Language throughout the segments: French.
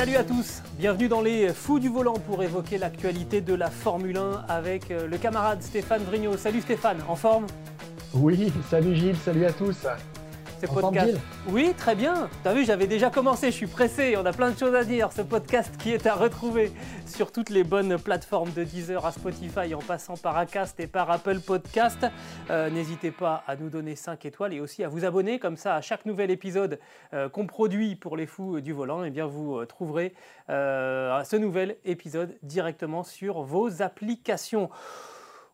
Salut à tous, bienvenue dans les Fous du volant pour évoquer l'actualité de la Formule 1 avec euh, le camarade Stéphane Vrignot. Salut Stéphane, en forme? Oui, salut Gilles, salut à tous. En Oui, très bien. T'as vu, j'avais déjà commencé, je suis pressé, on a plein de choses à dire. Ce podcast qui est à retrouver sur toutes les bonnes plateformes de Deezer à Spotify en passant par Acast et par Apple Podcast. Euh, N'hésitez pas à nous donner 5 étoiles et aussi à vous abonner, comme ça à chaque nouvel épisode euh, qu'on produit pour les fous du volant, eh bien vous euh, trouverez euh, ce nouvel épisode directement sur vos applications.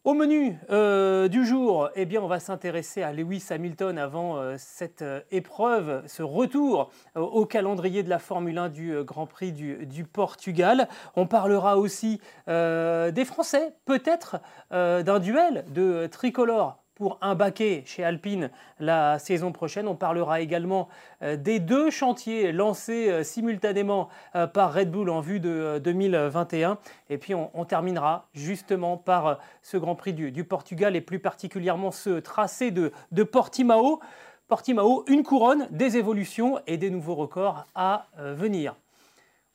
Au menu euh, du jour, eh on va s'intéresser à Lewis Hamilton avant euh, cette euh, épreuve, ce retour au calendrier de la Formule 1 du Grand Prix du, Portugal. On parlera aussi des Français, peut-être d'un duel de tricolore pour un baquet chez Alpine la saison prochaine. On parlera également euh, des deux chantiers lancés euh, simultanément euh, par Red Bull en vue de euh, 2021. Et puis on, terminera justement par ce Grand Prix du, Portugal et plus particulièrement ce tracé de, Portimao. Portimao, une couronne, des évolutions et des nouveaux records à venir.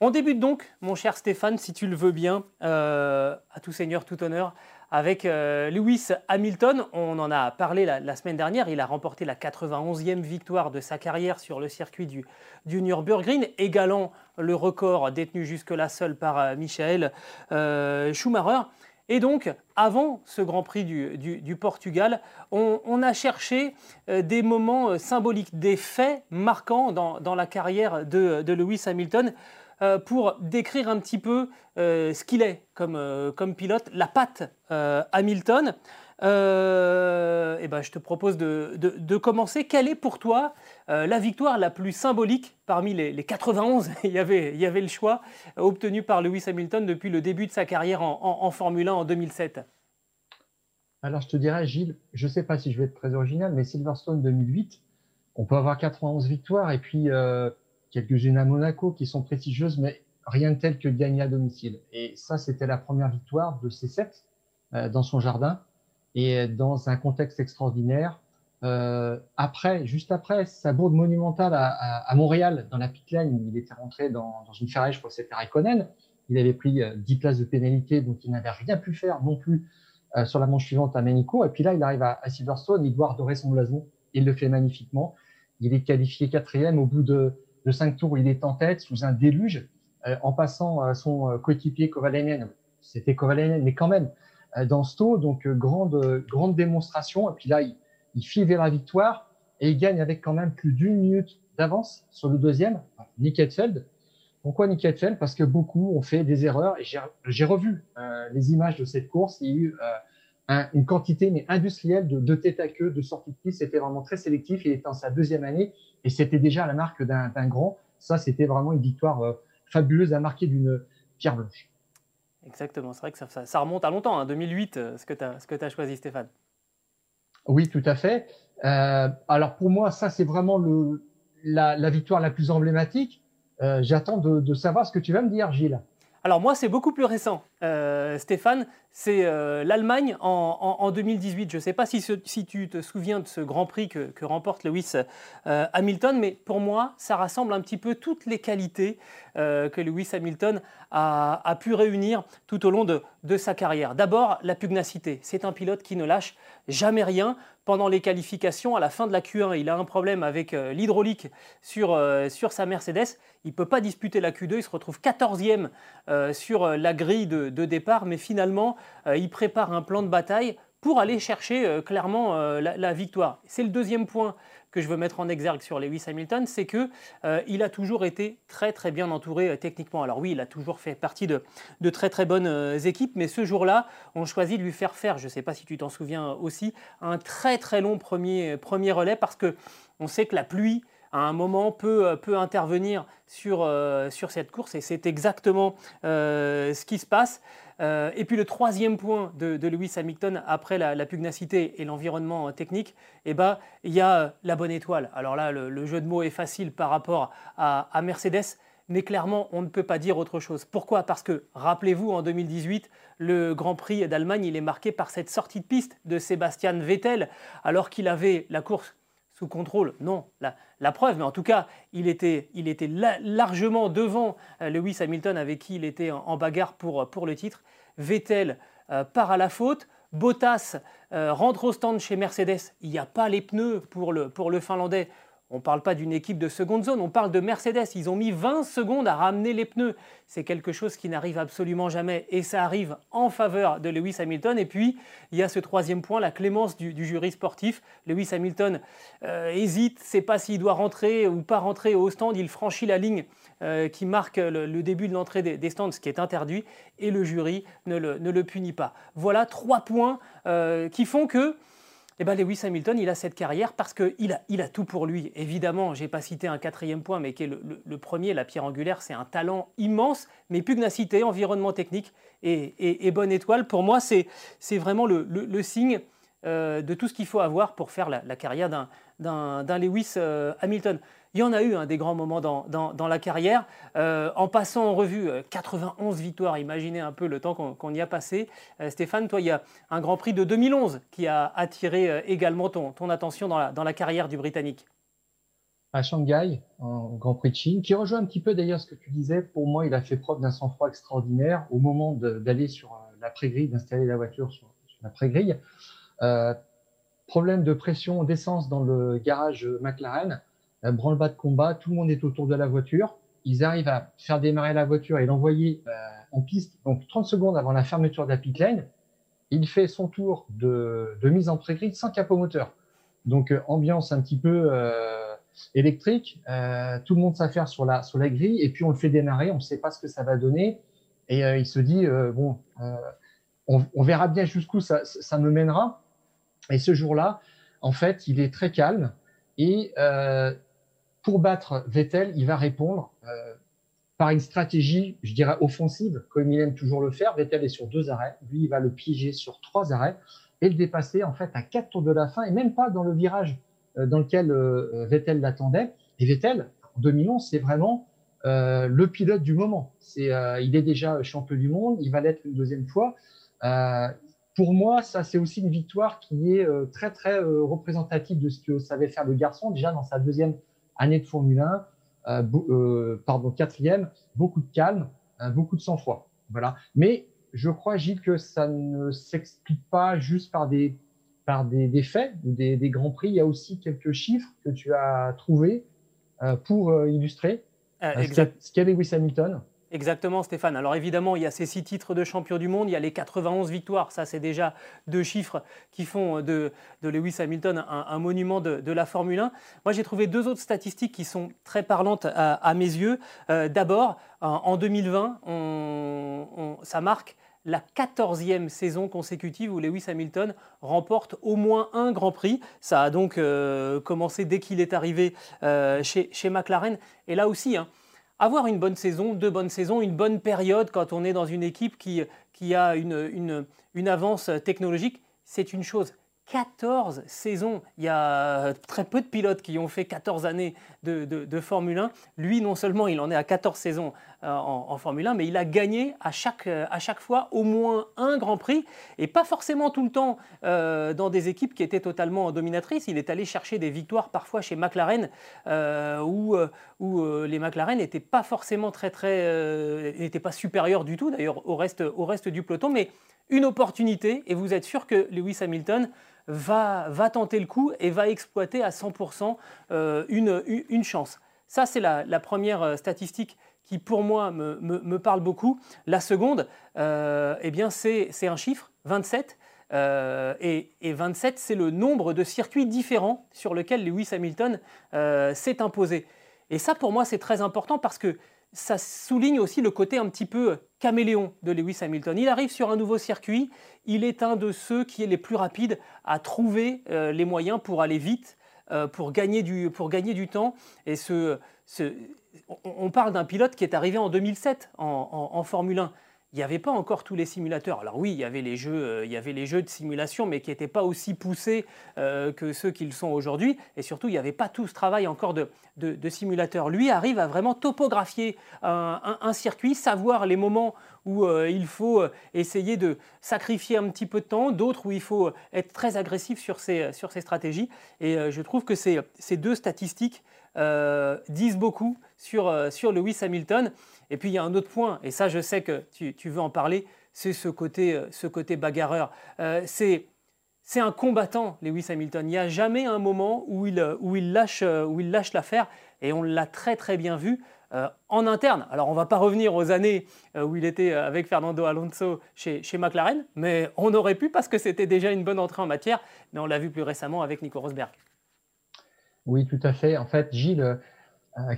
On débute donc, mon cher Stéphane, si tu le veux bien, à tout seigneur, tout honneur, avec euh, Lewis Hamilton. On en a parlé la, semaine dernière. Il a remporté la 91e victoire de sa carrière sur le circuit du, du Nürburgring, égalant le record détenu jusque-là seul par euh, Michael euh, Schumacher. Et donc, avant ce Grand Prix du, Portugal, on, a cherché des moments symboliques, des faits marquants dans, la carrière de Lewis Hamilton euh, pour décrire un petit peu euh, ce qu'il est comme, euh, pilote, la patte Hamilton. Euh, eh ben, je te propose de, commencer. Quelle est pour toi la victoire la plus symbolique parmi les, les 91 il, y avait, le choix obtenu par Lewis Hamilton depuis le début de sa carrière en, en- Formule 1 en 2007 Alors je te dirais, Gilles, je sais pas si je vais être très original, mais Silverstone 2008, on peut avoir 91 victoires et puis quelques-unes à Monaco qui sont prestigieuses, mais rien de tel que gagner à domicile. Et ça, c'était la première victoire de C7 euh, dans son jardin et dans un contexte extraordinaire. Euh, après, juste après, sa bourde monumentale à, à, à Montréal, dans la pit lane, il était rentré dans, dans une Ferrari, je crois que c'était Raikkonen. Il avait pris euh, 10 places de pénalité, donc il n'avait rien pu faire non plus euh, sur la manche suivante à Manico. Et puis là, il arrive à, à Silverstone, il doit redorer son blason. Il le fait magnifiquement. Il est qualifié quatrième. Au bout de, de cinq tours, il est en tête sous un déluge, euh, en passant euh, son euh, coéquipier Kovalainen. C'était Kovalainen, mais quand même, euh, dans ce tour, donc grande, grande démonstration. Et puis là, il, il file vers la victoire et il gagne avec quand même plus d'une minute d'avance sur le deuxième, Nick Heidfeld. Pourquoi Nick Heidfeld Parce que beaucoup ont fait des erreurs et j'ai- revu les images de cette course. Il y a eu un- une quantité mais industrielle de, de tête à queue, de sortie de piste. C'était vraiment très sélectif. Il était en sa deuxième année et c'était déjà la marque d'un grand. Ça, c'était vraiment une victoire euh, fabuleuse à marquer d'une pierre blanche. Exactement, c'est vrai que ça, ça- ça remonte à longtemps, hein, 2008, euh, ce que tu as, choisi Stéphane. Oui, tout à fait. Euh, alors pour moi, ça c'est vraiment le, la, la victoire la plus emblématique. Euh, J'attends de, de savoir ce que tu vas me dire, Gilles. Alors moi, c'est beaucoup plus récent, euh, Stéphane. C'est euh, l'Allemagne en, en- en 2018. Je ne sais pas si, tu te souviens de ce Grand Prix que, remporte Lewis euh, Hamilton, mais pour moi, ça rassemble un petit peu toutes les qualités que Lewis Hamilton a pu réunir tout au long de, de sa carrière. D'abord, la pugnacité. C'est un pilote qui ne lâche jamais rien. Pendant les qualifications, à la fin de la Q1, il a un problème avec euh, l'hydraulique sur, euh, sur sa Mercedes. Il ne peut pas disputer la Q2. Il se retrouve 14e euh, sur la grille de, départ, mais finalement, il prépare un plan de bataille pour aller chercher clairement la, victoire. C'est le deuxième point que je veux mettre en exergue sur Lewis Hamilton, c'est que il a toujours été très très bien entouré techniquement. Alors oui, il a toujours fait partie de, de très très bonnes équipes, mais ce jour-là, on choisit de lui faire faire, je ne sais pas si tu t'en souviens aussi, un très très long premier, premier relais parce que on sait que la pluie à un moment peut, euh, peut intervenir sur, euh, sur cette course et c'est exactement euh, ce qui se passe. Et puis le troisième point de, Lewis Hamilton après la, pugnacité et l'environnement technique, eh ben, il y a la bonne étoile. Alors là, le, jeu de mots est facile par rapport à, à Mercedes, mais clairement, on ne peut pas dire autre chose. Pourquoi? Parce que, rappelez-vous, en 2018, le Grand Prix d'Allemagne, il est marqué par cette sortie de piste de Sébastien Vettel, alors qu'il avait la course contrôle. Non, la, preuve, mais en tout cas, il était, largement devant euh, Lewis Hamilton avec qui il était en, bagarre pour, pour, le titre. Vettel euh, part à la faute. Bottas euh, rentre au stand chez Mercedes. Il n'y a pas les pneus pour le Finlandais. On ne parle pas d'une équipe de seconde zone, on parle de Mercedes. Ils ont mis 20 secondes à ramener les pneus. C'est quelque chose qui n'arrive absolument jamais et ça arrive en faveur de Lewis Hamilton. Et puis, il y a ce troisième point, la clémence du, jury sportif. Lewis Hamilton euh, hésite, ne sait pas s'il doit rentrer ou pas rentrer au stand. Il franchit la ligne euh, qui marque le, début de l'entrée des, stands, ce qui est interdit, et le jury ne le, punit pas. Voilà trois points euh, qui font que eh bien, Lewis Hamilton, il a cette carrière parce qu'il a, il a tout pour lui. Évidemment, je n'ai pas cité un quatrième point, mais qui est le, premier, la pierre angulaire, c'est un talent immense, mais pugnacité, environnement technique et, bonne étoile. Pour moi, c'est vraiment le, signe euh, de tout ce qu'il faut avoir pour faire la, carrière d'un Lewis euh, Hamilton. Il y en a eu hein, des grands moments dans, la carrière. Euh, en passant en revue 91 euh, victoires, imaginez un peu le temps qu'on y a passé. Euh, Stéphane, toi, il y a un Grand Prix de 2011 qui a attiré également ton, attention dans la, carrière du Britannique. À Shanghai, en Grand Prix de Chine, qui rejoint un petit peu d'ailleurs ce que tu disais. Pour moi, il a fait preuve d'un sang-froid extraordinaire au moment d'aller sur l'après-grille, d'installer la voiture sur, sur l'après-grille. problème de pression d'essence dans le garage McLaren un branle-bas de combat, tout le monde est autour de la voiture. Ils arrivent à faire démarrer la voiture et l'envoyer euh, en piste, donc 30 secondes avant la fermeture de la pit lane. Il fait son tour de, mise en pré sans capot moteur. Donc euh, ambiance un petit peu euh, électrique, tout le monde s'affaire sur la, sur la grille et puis on le fait démarrer, on ne sait pas ce que ça va donner. Et il se dit, bon, on, verra bien jusqu'où ça, ça me mènera. Et ce jour-là, en fait, il est très calme et pour battre Vettel, il va répondre euh, par une stratégie, je dirais, offensive, comme il aime toujours le faire. Vettel est sur deux arrêts. Lui, il va le piéger sur trois arrêts et le dépasser, en fait, à quatre tours de la fin et même pas dans le virage euh, dans lequel euh, Vettel l'attendait. Et Vettel, en 2011, c'est vraiment le pilote du moment. Il est déjà champion du monde, il va l'être une deuxième fois. pour moi, ça, c'est aussi une victoire qui est très, très représentative de ce que savait faire le garçon, déjà dans sa deuxième année de Formule 1, euh, euh, pardon, quatrième, beaucoup de calme, euh, beaucoup de sang-froid. Voilà. Mais je crois, Gilles, que ça ne s'explique pas juste par des, par des, faits, des, des, grands prix. Il y a aussi quelques chiffres que tu as trouvés pour illustrer ce qu'est Lewis Hamilton. Exactement, Stéphane. Alors évidemment, il y a ces six titres de champion du monde, il y a les 91 victoires. Ça, c'est déjà deux chiffres qui font de, Lewis Hamilton un, monument de, la Formule 1. Moi, j'ai trouvé deux autres statistiques qui sont très parlantes à, mes yeux. Euh, d'abord, en 2020, ça marque la 14e saison consécutive où Lewis Hamilton remporte au moins un Grand Prix. Ça a donc euh, commencé dès qu'il est arrivé euh, chez, chez, McLaren. Et là aussi, hein, avoir une bonne saison, deux bonnes saisons, une bonne période quand on est dans une équipe qui, a une avance technologique, c'est une chose. 14 saisons. Il y a très peu de pilotes qui ont fait 14 années de, Formule 1. Lui, non seulement il en est à 14 saisons euh, en, Formule 1, mais il a gagné à chaque, à chaque fois au moins un Grand Prix, et pas forcément tout le temps euh, dans des équipes qui étaient totalement dominatrices. Il est allé chercher des victoires parfois chez McLaren, euh, où, où les McLaren n'étaient pas forcément très, très, n'étaient pas supérieurs du tout d'ailleurs au reste, au reste du peloton, mais une opportunité, et vous êtes sûr que Lewis Hamilton va, va tenter le coup et va exploiter à 100% euh, une, une, chance. Ça, c'est la, première euh, statistique qui, pour moi, me, me, parle beaucoup. La seconde, euh, eh bien, c'est un chiffre, 27. et, 27, c'est le nombre de circuits différents sur lesquels Lewis Hamilton s'est imposé. Et ça, pour moi, c'est très important parce que ça souligne aussi le côté un petit peu caméléon de Lewis Hamilton. Il arrive sur un nouveau circuit, il est un de ceux qui est les plus rapides à trouver euh, les moyens pour aller vite, euh, pour, gagner du, pour gagner du temps. Et ce, on parle d'un pilote qui est arrivé en 2007 en Formule 1 il n'y avait pas encore tous les simulateurs. Alors oui, il y avait les jeux, euh, il y avait les jeux de simulation, mais qui n'étaient pas aussi poussés euh, que ceux qu'ils sont aujourd'hui. Et surtout, il n'y avait pas tout ce travail encore de, de, simulateurs. Lui arrive à vraiment topographier un, circuit, savoir les moments où euh, il faut essayer de sacrifier un petit peu de temps, d'autres où il faut être très agressif sur ses, stratégies. Et je trouve que ces deux statistiques disent beaucoup sur, sur Lewis Hamilton. Et puis il y a un autre point, et ça je sais que tu, veux en parler, c'est ce côté, euh, ce côté bagarreur. Euh, c'est c'est un combattant, Lewis Hamilton. Il n'y a jamais un moment où il, euh, où il lâche, où il lâche l'affaire, et on l'a très très bien vu en interne. Alors on ne va pas revenir aux années où il était avec Fernando Alonso chez, chez McLaren, mais on aurait pu parce que c'était déjà une bonne entrée en matière, mais on l'a vu plus récemment avec Nico Rosberg. Oui, tout à fait. En fait, Gilles,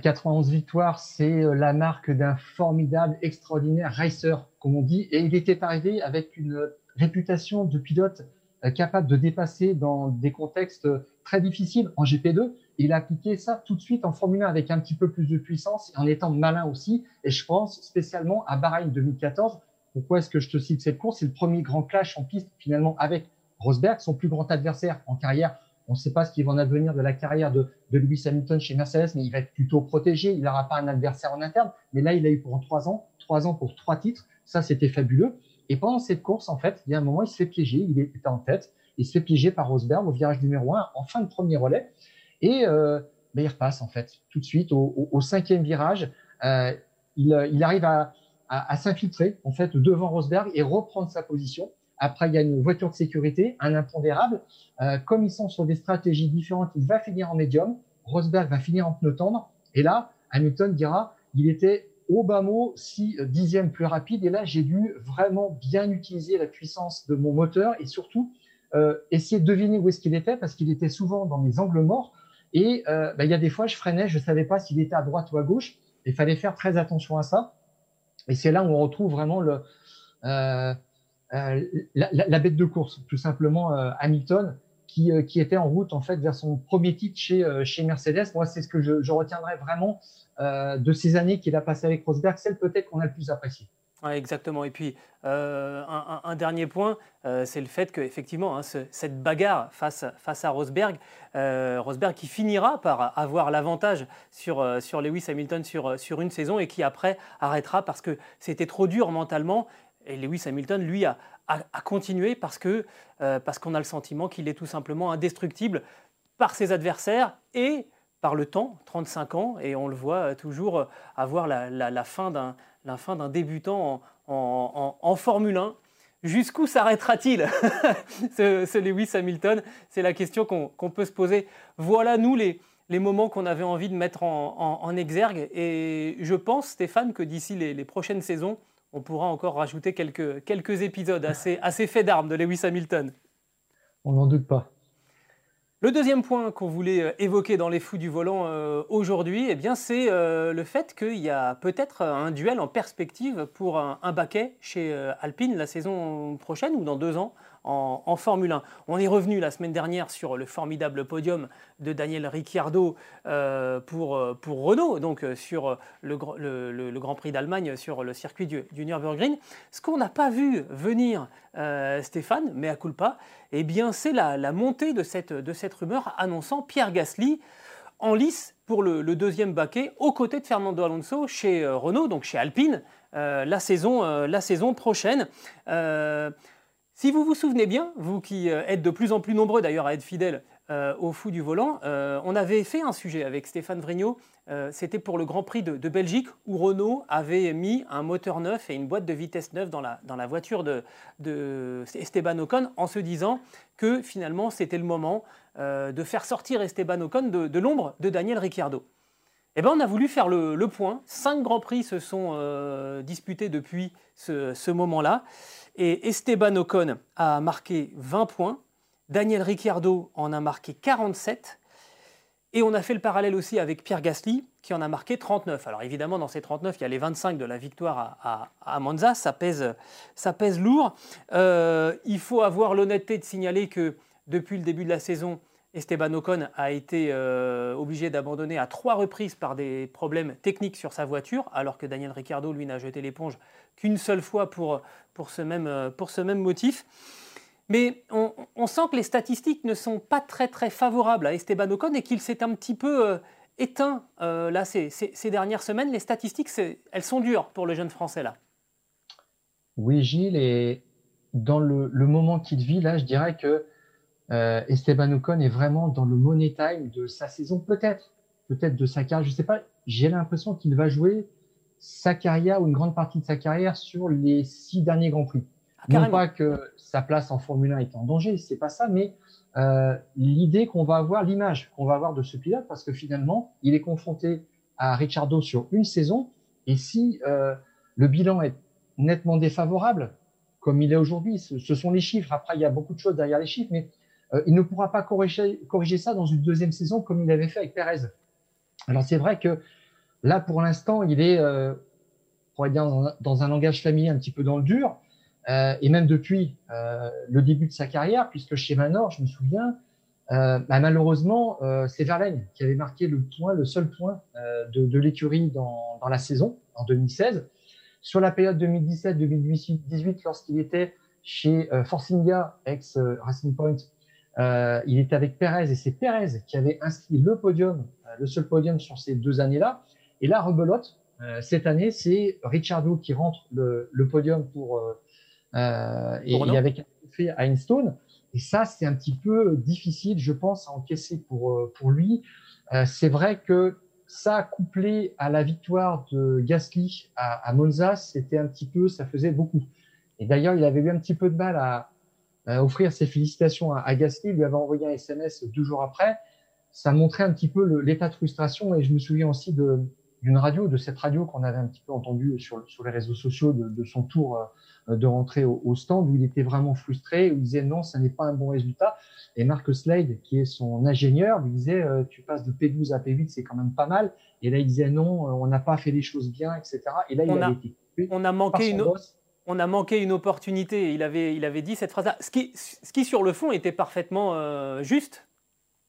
91 euh, victoires, c'est euh, la marque d'un formidable, extraordinaire racer, comme on dit. Et il était arrivé avec une réputation de pilote euh, capable de dépasser dans des contextes très difficiles en GP2. Il a appliqué ça tout de suite en Formule 1 avec un petit peu plus de puissance en étant malin aussi. Et je pense spécialement à Bahreïn 2014. Pourquoi est-ce que je te cite cette course? C'est le premier grand clash en piste finalement avec Rosberg, son plus grand adversaire en carrière on ne sait pas ce qui va en advenir de la carrière de, de Lewis Hamilton chez Mercedes, mais il va être plutôt protégé. Il n'aura pas un adversaire en interne. Mais là, il a eu pendant trois ans, trois ans pour trois titres. Ça, c'était fabuleux. Et pendant cette course, en fait, il y a un moment, il se fait piéger. Il était en tête. Il se fait piéger par Rosberg au virage numéro un, en fin de premier relais. Et euh, ben, il repasse, en fait, tout de suite au, cinquième virage. Euh, il, il, arrive à, à, à s'infiltrer, en fait, devant Rosberg et reprendre sa position. Après, il y a une voiture de sécurité, un impondérable. Euh, comme ils sont sur des stratégies différentes, il va finir en médium. Rosberg va finir en pneu tendre. Et là, Hamilton dira, il était au bas mot six dixièmes plus rapide. Et là, j'ai dû vraiment bien utiliser la puissance de mon moteur et surtout euh, essayer de deviner où est-ce qu'il était parce qu'il était souvent dans les angles morts. Et euh, bah, il y a des fois, je freinais, je savais pas s'il était à droite ou à gauche. Il fallait faire très attention à ça. Et c'est là où on retrouve vraiment le, euh, euh, la, bête de course, tout simplement euh, Hamilton, qui, euh, qui, était en route en fait vers son premier titre chez, chez Mercedes. Moi, c'est ce que je, retiendrai vraiment de ces années qu'il a passé avec Rosberg, celle peut-être qu'on a le plus apprécié. exactement. Et puis, un, dernier point, c'est le fait qu'effectivement, hein, cette bagarre face, face à Rosberg, Rosberg qui finira par avoir l'avantage sur, sur Lewis Hamilton sur, sur une saison et qui après arrêtera parce que c'était trop dur mentalement et Lewis Hamilton, lui, a, continué euh, parce qu'on a le sentiment qu'il est tout simplement indestructible par ses adversaires et par le temps, 35 ans, et on le voit euh, toujours euh, avoir la, fin d'un débutant en, en, Formule 1. Jusqu'où s'arrêtera-t-il, ce, Lewis Hamilton? C'est la question qu'on peut se poser. Voilà, nous, les, moments qu'on avait envie de mettre en, exergue. Et je pense, Stéphane, que d'ici les prochaines saisons, on pourra encore rajouter quelques, quelques épisodes assez, assez faits d'armes de Lewis Hamilton. On n'en doute pas. Le deuxième point qu'on voulait euh, évoquer dans les fous du volant euh, aujourd'hui, eh bien, c'est euh, le fait qu'il y a peut-être un duel en perspective pour un, un baquet chez Alpine la saison prochaine ou dans deux ans en, Formule 1. On est revenu la semaine dernière sur le formidable podium de Daniel Ricciardo euh, pour, euh, pour Renault, donc euh, sur le, Grand Prix d'Allemagne sur le circuit du, Nürburgring. Ce qu'on n'a pas vu venir, Stéphane, mais à culpa, eh bien c'est la, montée de cette, de cette rumeur annonçant Pierre Gasly en lice pour le, deuxième baquet aux côtés de Fernando Alonso chez Renault, donc chez Alpine, la, saison, la saison prochaine. Si vous vous souvenez bien, vous qui euh, êtes de plus en plus nombreux d'ailleurs à être fidèles euh, au fou du volant, euh, on avait fait un sujet avec Stéphane Vrignot, c'était pour le Grand Prix de, Belgique où Renault avait mis un moteur neuf et une boîte de vitesse neuve dans la, voiture de, Esteban Ocon en se disant que finalement c'était le moment de faire sortir Esteban Ocon de l'ombre de Daniel Ricciardo. Eh ben, on a voulu faire le, point. Cinq grands prix se sont euh, disputés depuis ce, moment-là. Et Esteban Ocon a marqué 20 points. Daniel Ricciardo en a marqué 47. Et on a fait le parallèle aussi avec Pierre Gasly, qui en a marqué 39. Alors évidemment, dans ces 39, il y a les 25 de la victoire à, Monza, ça pèse, lourd. Euh, il faut avoir l'honnêteté de signaler que depuis le début de la saison, Esteban Ocon a été euh, obligé d'abandonner à trois reprises par des problèmes techniques sur sa voiture, alors que Daniel Ricciardo, lui, n'a jeté l'éponge qu'une seule fois pour, pour, ce même, euh, pour ce même motif. Mais on, sent que les statistiques ne sont pas très très favorables à Esteban Ocon et qu'il s'est un petit peu euh, éteint là ces, ces, dernières semaines. Les statistiques, elles sont dures pour le jeune Français là. Oui, Gilles, et dans le, le moment qu'il vit là, je dirais que euh, Esteban Ocon est vraiment dans le money time de sa saison, peut-être, peut-être de sa carrière, je sais pas. J'ai l'impression qu'il va jouer sa carrière ou une grande partie de sa carrière sur les six derniers grands prix. Ah, non pas que sa place en Formule 1 est en danger, c'est pas ça, mais euh, l'idée qu'on va avoir, l'image qu'on va avoir de ce pilote, parce que finalement, il est confronté à Ricciardo sur une saison, et si euh, le bilan est nettement défavorable, comme il est aujourd'hui, ce, ce, sont les chiffres. Après, il y a beaucoup de choses derrière les chiffres, mais euh, il ne pourra pas corriger, ça dans une deuxième saison comme il avait fait avec Perez. Alors c'est vrai que là, pour l'instant, il est, euh, pour dire dans, un langage familier un petit peu dans le dur, euh, et même depuis euh, le début de sa carrière, puisque chez Manor, je me souviens, bah, malheureusement, c'est Verlaine qui avait marqué le point, le seul point de, l'écurie dans, dans, la saison en 2016. Sur la période 2017-2018, lorsqu'il était chez Forcinga, ex Racing Point, euh, il était avec Perez et c'est Perez qui avait inscrit le podium, euh, le seul podium sur ces deux années-là. Et là, rebelote, euh, cette année, c'est Ricciardo qui rentre le, le podium pour euh, et, et, avec fait à Einstone. Et ça, c'est un petit peu difficile, je pense, à encaisser pour pour lui. c'est vrai que ça, couplé à la victoire de Gasly à, à Monza, c'était un petit peu, ça faisait beaucoup. Et d'ailleurs, il avait eu un petit peu de mal à, euh, offrir ses félicitations à, à Gasly, il lui avait envoyé un SMS deux jours après. Ça montrait un petit peu l'état de frustration et je me souviens aussi de d'une radio, de cette radio qu'on avait un petit peu entendue sur, sur les réseaux sociaux de, de son tour euh, de rentrer au, au, stand où il était vraiment frustré, où il disait non, ça n'est pas un bon résultat. Et Mark Slade, qui est son ingénieur, lui disait euh, tu passes de P12 à P8, c'est quand même pas mal. Et là, il disait non, on n'a pas fait les choses bien, etc. Et là, il a, été on a manqué une on a manqué une opportunité. Il avait, il avait dit cette phrase-là. Ce qui, ce qui, sur le fond, était parfaitement euh, juste.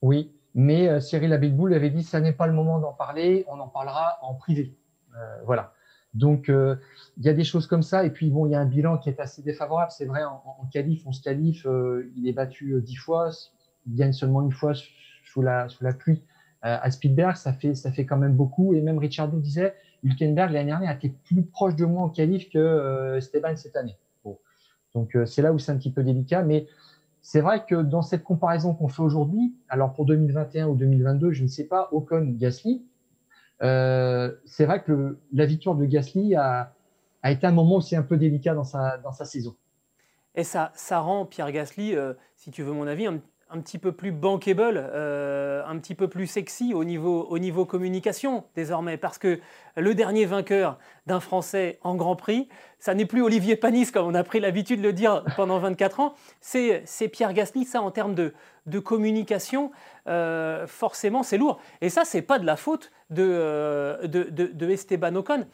Oui, mais euh, Cyril Abitboul avait dit ça n'est pas le moment d'en parler, on en parlera en privé. Euh, voilà. Donc, il y a des choses comme ça. Et puis, bon, il y a un bilan qui est assez défavorable. C'est vrai, en, en qualif, on se qualifie. il est battu dix fois. Il gagne seulement une fois sous la, sous la pluie à Spielberg. Ça fait, ça fait quand même beaucoup. Et même Richard disait Hülkenberg l'année dernière était plus proche de moi en qualif que euh, Esteban cette année. Donc euh, c'est là où c'est un petit peu délicat, mais c'est vrai que dans cette comparaison qu'on fait aujourd'hui, alors pour 2021 ou 2022, je ne sais pas, Ocon, Gasly, euh, c'est vrai que la victoire de Gasly a, a, été un moment aussi un peu délicat dans sa, dans sa saison. Et ça, ça rend Pierre Gasly, si tu veux mon avis, un, un petit peu plus bankable, euh, un petit peu plus sexy au niveau, au niveau communication désormais, parce que le dernier vainqueur d'un Français en Grand Prix, ça n'est plus Olivier Panis, comme on a pris l'habitude de le dire pendant 24 ans, c'est Pierre Gasly, ça en termes de, de communication, euh, forcément c'est lourd. Et ça, c'est pas de la faute de, euh, de, Esteban Ocon.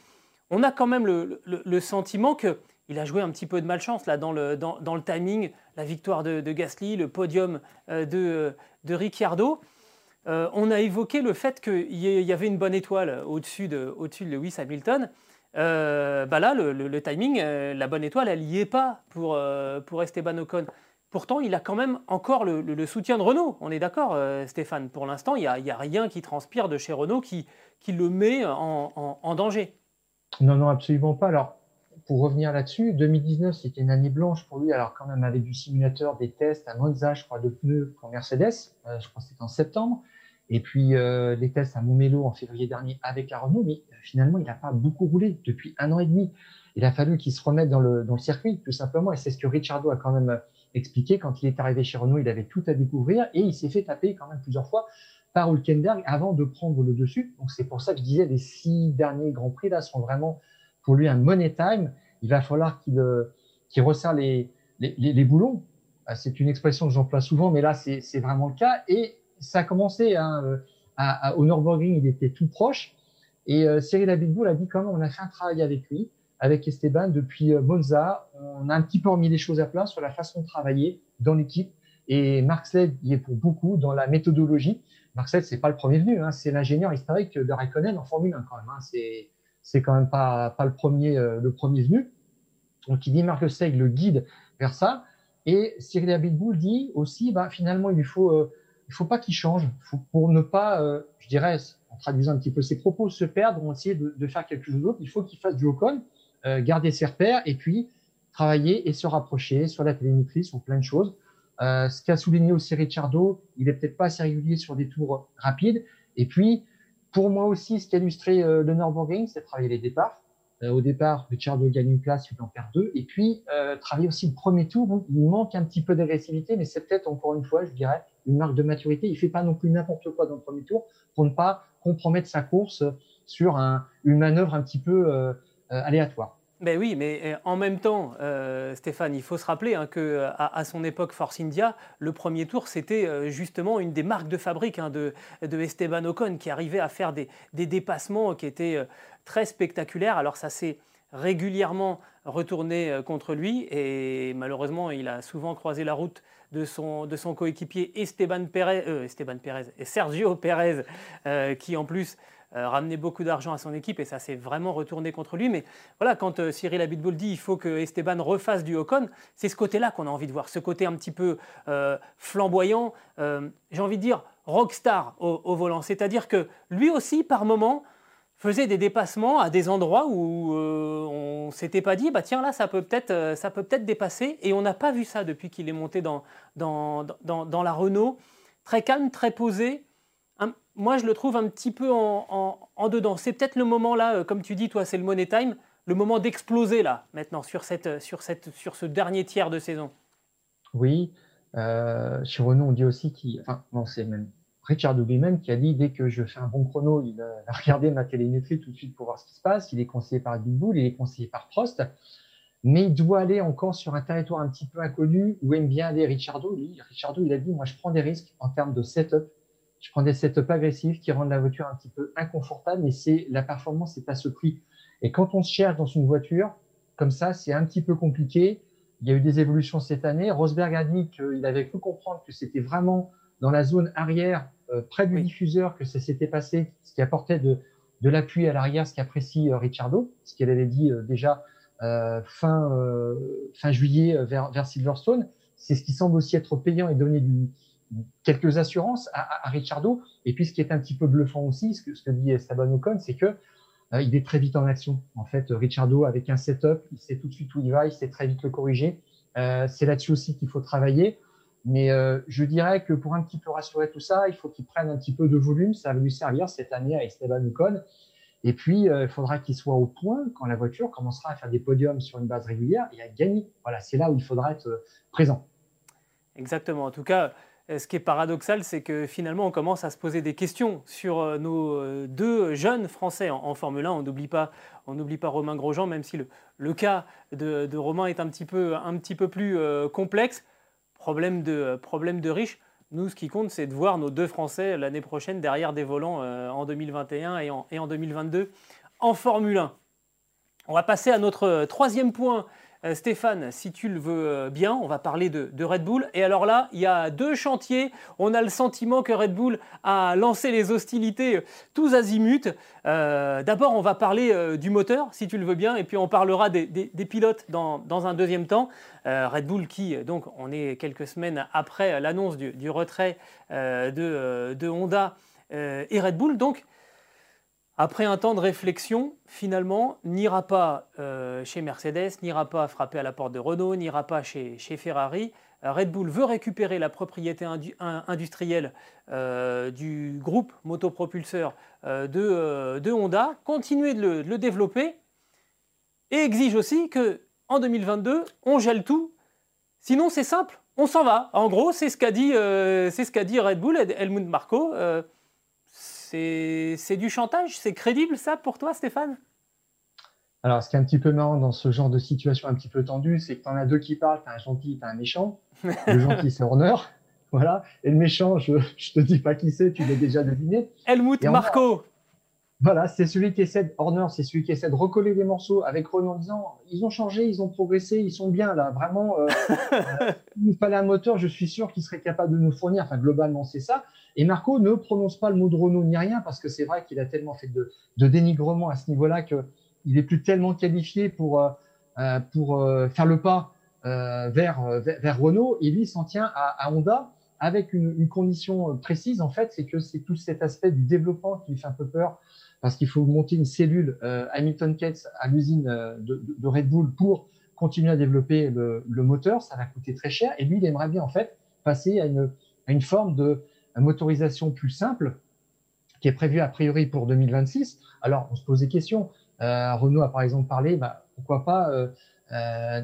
On a quand même le, le sentiment que il a joué un petit peu de malchance là dans le, dans, le timing, la victoire de, Gasly, le podium euh, de, de Ricciardo. Euh, on a évoqué le fait qu'il y avait une bonne étoile au-dessus de, au de Lewis Hamilton. Euh, bah là, le, timing, euh, la bonne étoile, elle n'y est pas pour, pour Esteban Ocon. Pourtant, il a quand même encore le, soutien de Renault. On est d'accord, Stéphane Pour l'instant, il n'y a, a, rien qui transpire de chez Renault qui, qui le met en, en, en danger. Non, non, absolument pas. Alors, pour revenir là-dessus, 2019, c'était une année blanche pour lui, alors quand même avec du simulateur, des tests à Monza, je crois, de pneus pour Mercedes, euh, je crois que c'était en septembre, et puis euh, les tests à Montmelo en février dernier avec la Renault, mais euh, finalement, il n'a pas beaucoup roulé depuis un an et demi. Il a fallu qu'il se remette dans le, circuit, tout simplement, et c'est ce que Ricciardo a quand même expliqué, quand il est arrivé chez Renault, il avait tout à découvrir. Et il s'est fait taper quand même plusieurs fois par Hülkenberg avant de prendre le dessus. Donc c'est pour ça que je disais les six derniers Grands Prix là sont vraiment pour lui un money time. Il va falloir qu'il euh, resserre les, boulons. Ah, c'est une expression que j'emploie souvent, mais là c'est vraiment le cas. Et ça a commencé hein, euh, à, à, au Nürburgring, il était tout proche. Et euh, Cyril Abitboul a dit comment on a fait un travail avec lui, avec Esteban depuis euh, Monza. On a un petit peu remis les choses à plat sur la façon de travailler dans l'équipe. Et Mark Sled y est pour beaucoup dans la méthodologie. Mark Sled, c'est pas le premier venu, hein, c'est l'ingénieur historique de Raikkonen en Formule 1 quand même. Hein, c'est c'est quand même pas pas le premier euh, le premier venu. Donc il dit Marc Seg le guide vers ça. Et Cyril Abitboul dit aussi, bah, finalement, il faut, euh, il faut pas qu'il change, faut, pour ne pas, euh, je dirais, en traduisant un petit peu ses propos, se perdre ou essayer de, de faire quelque chose d'autre. Il faut qu'il fasse du Ocon, euh, garder ses repères et puis travailler et se rapprocher sur la télémétrie, sur plein de choses. Ce qu'a souligné aussi Ricciardo, il est peut-être pas assez régulier sur des tours rapides. Et puis, pour moi aussi, ce qui a illustré euh, le Nürburgring, c'est travailler les départs. Euh, au départ, Ricciardo gagne une place, il en perd deux. Et puis, euh, travailler aussi le premier tour, il manque un petit peu d'agressivité, mais c'est peut-être encore une fois, je dirais, une marque de maturité. Il fait pas non plus n'importe quoi dans le premier tour pour ne pas compromettre sa course sur un, une manœuvre un petit peu euh, aléatoire. Ben oui, mais en même temps, euh, Stéphane, il faut se rappeler hein, que à, à, son époque, Force India, le premier tour, c'était justement une des marques de fabrique hein, de, Esteban Ocon, qui arrivait à faire des, dépassements qui étaient très spectaculaires. Alors ça s'est régulièrement retourné contre lui et malheureusement, il a souvent croisé la route de son, coéquipier Esteban Pérez, euh, Esteban Pérez et Sergio Pérez, euh, qui en plus euh, ramenait beaucoup d'argent à son équipe et ça s'est vraiment retourné contre lui. Mais voilà, quand euh, Cyril Abitboul dit il faut que Esteban refasse du Ocon, c'est ce côté-là qu'on a envie de voir, ce côté un petit peu euh, flamboyant, j'ai envie de dire rockstar au, au volant. C'est-à-dire que lui aussi, par moment, faisait des dépassements à des endroits où euh, on s'était pas dit bah tiens là ça peut peut-être peut peut-être dépasser et on n'a pas vu ça depuis qu'il est monté dans, la Renault très calme très posé moi, je le trouve un petit peu en, dedans. C'est peut-être le moment là, euh, comme tu dis, toi, c'est le money time, le moment d'exploser là, maintenant, sur, cette, sur, cette, sur ce dernier tiers de saison. Oui, euh, chez Renault, on dit aussi qu'il. Enfin, non, c'est même Richard lui-même qui a dit dès que je fais un bon chrono, il a regardé ma télémétrie tout de suite pour voir ce qui se passe. Il est conseillé par Big Bull, il est conseillé par Prost, mais il doit aller encore sur un territoire un petit peu inconnu où aime bien aller Richardo. Lui, Richardo, il a dit moi, je prends des risques en termes de setup je prends des setups agressifs qui rendent la voiture un petit peu inconfortable, mais c'est la performance, c'est à ce prix. Et quand on se cherche dans une voiture, comme ça, c'est un petit peu compliqué. Il y a eu des évolutions cette année. Rosberg a dit qu'il avait cru comprendre que c'était vraiment dans la zone arrière, euh, près du diffuseur, que ça s'était passé, ce qui apportait de, de l'appui à l'arrière, ce qu'apprécie euh, Ricciardo, ce qu'elle avait dit euh, déjà euh, fin, fin juillet vers, vers Silverstone. C'est ce qui semble aussi être payant et donner du, quelques assurances à, Richardo. Et puis, ce qui est un petit peu bluffant aussi, ce que, ce que dit Esteban Ocon, c'est que euh, il est très vite en action. En fait, Richardo, avec un setup, il sait tout de suite où il va, il sait très vite le corriger. Euh, c'est là-dessus aussi qu'il faut travailler. Mais euh, je dirais que pour un petit peu rassurer tout ça, il faut qu'il prenne un petit peu de volume. Ça va lui servir cette année à Esteban Ocon. Et puis, il faudra qu'il soit au point quand la voiture commencera à faire des podiums sur une base régulière et à gagner. Voilà, c'est là où il faudra être présent. Exactement. En tout cas, ce qui est paradoxal, c'est que finalement, on commence à se poser des questions sur euh, nos euh, deux jeunes Français en, Formule 1. On n'oublie pas, pas Romain Grosjean, même si le, le cas de, de, Romain est un petit peu, un petit peu plus complexe. Problème de, problème de riche. Nous, ce qui compte, c'est de voir nos deux Français l'année prochaine derrière des volants en 2021 et en, et en 2022 en Formule 1. On va passer à notre troisième point euh, Stéphane, si tu le veux euh, bien, on va parler de, Red Bull. Et alors là, il y a deux chantiers. On a le sentiment que Red Bull a lancé les hostilités euh, tous azimuts. D'abord, on va parler du moteur, si tu le veux bien, et puis on parlera des, pilotes dans, un deuxième temps. Red Bull qui, donc, on est quelques semaines après l'annonce du, retrait de, de, Honda et Red Bull. Donc, après un temps de réflexion, finalement, n'ira pas euh, chez Mercedes, n'ira pas frapper à la porte de Renault, n'ira pas chez, Ferrari. Euh, Red Bull veut récupérer la propriété industrielle euh, du groupe motopropulseur de, Honda, continuer de le, développer et exige aussi que en 2022, on gèle tout, Sinon, c'est simple, on s'en va. En gros, c'est ce qu'a dit, dit Red Bull, Helmut Marko. C'est du chantage, c'est crédible ça pour toi, Stéphane? Alors, ce qui est un petit peu marrant dans ce genre de situation un petit peu tendue, c'est que tu en as deux qui parlent, tu as un gentil, tu as un méchant. Le gentil, c'est Horner. Voilà. Et le méchant, je, je te dis pas qui c'est, tu l'as déjà deviné. Helmut Marco. Voilà, c'est celui qui essaie, de, Horner, c'est celui qui essaie de recoller des morceaux avec Renault en disant ils ont changé, ils ont progressé, ils sont bien là. Vraiment, euh, euh, il fallait un moteur, je suis sûr qu'il serait capable de nous fournir. Enfin, globalement, c'est ça. Et Marco ne prononce pas le mot de Renault ni rien parce que c'est vrai qu'il a tellement fait de, de dénigrement à ce niveau-là que il est plus tellement qualifié pour euh, pour faire le pas vers, vers, Renault. Et lui s'en tient à, à Honda avec une, condition précise en fait, c'est que c'est tout cet aspect du développement qui fait un peu peur parce qu'il faut monter une cellule euh, Hamilton Keynes à l'usine euh, de, Red Bull pour continuer à développer le, moteur. Ça va coûter très cher. Et lui, il aimerait bien en fait passer à une, forme de motorisation plus simple qui est prévue a priori pour 2026. Alors, on se pose des questions. Euh, Renault a par exemple parlé, bah, pourquoi pas euh, euh